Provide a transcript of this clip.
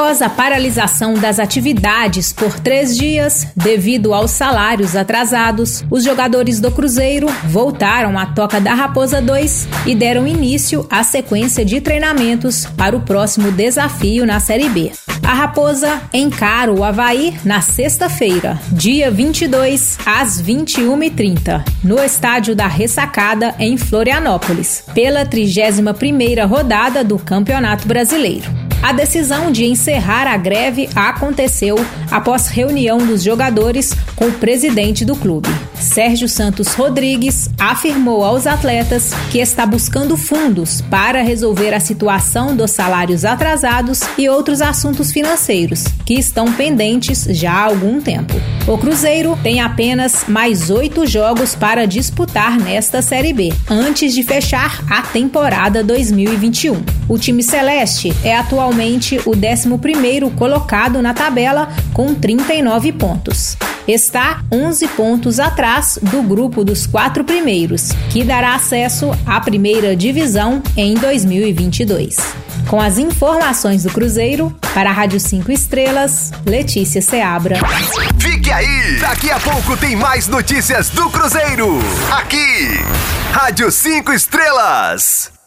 Após a paralisação das atividades por três dias, devido aos salários atrasados, os jogadores do Cruzeiro voltaram à Toca da Raposa 2 e deram início à sequência de treinamentos para o próximo desafio na Série B. A Raposa encara o Havaí na sexta-feira, dia 22, às 21h30, no estádio da Ressacada, em Florianópolis, pela 31ª rodada do Campeonato Brasileiro. A decisão de encerrar a greve aconteceu após reunião dos jogadores com o presidente do clube. Sérgio Santos Rodrigues afirmou aos atletas que está buscando fundos para resolver a situação dos salários atrasados e outros assuntos financeiros que estão pendentes já há algum tempo. O Cruzeiro tem apenas mais oito jogos para disputar nesta Série B, antes de fechar a temporada 2021. O time celeste é atualmente o 11 colocado na tabela com 39 pontos. Está 11 pontos atrás do grupo dos quatro primeiros, que dará acesso à primeira divisão em 2022. Com as informações do Cruzeiro, para a Rádio 5 Estrelas, Letícia Seabra. Fique aí! Daqui a pouco tem mais notícias do Cruzeiro. Aqui, Rádio 5 Estrelas.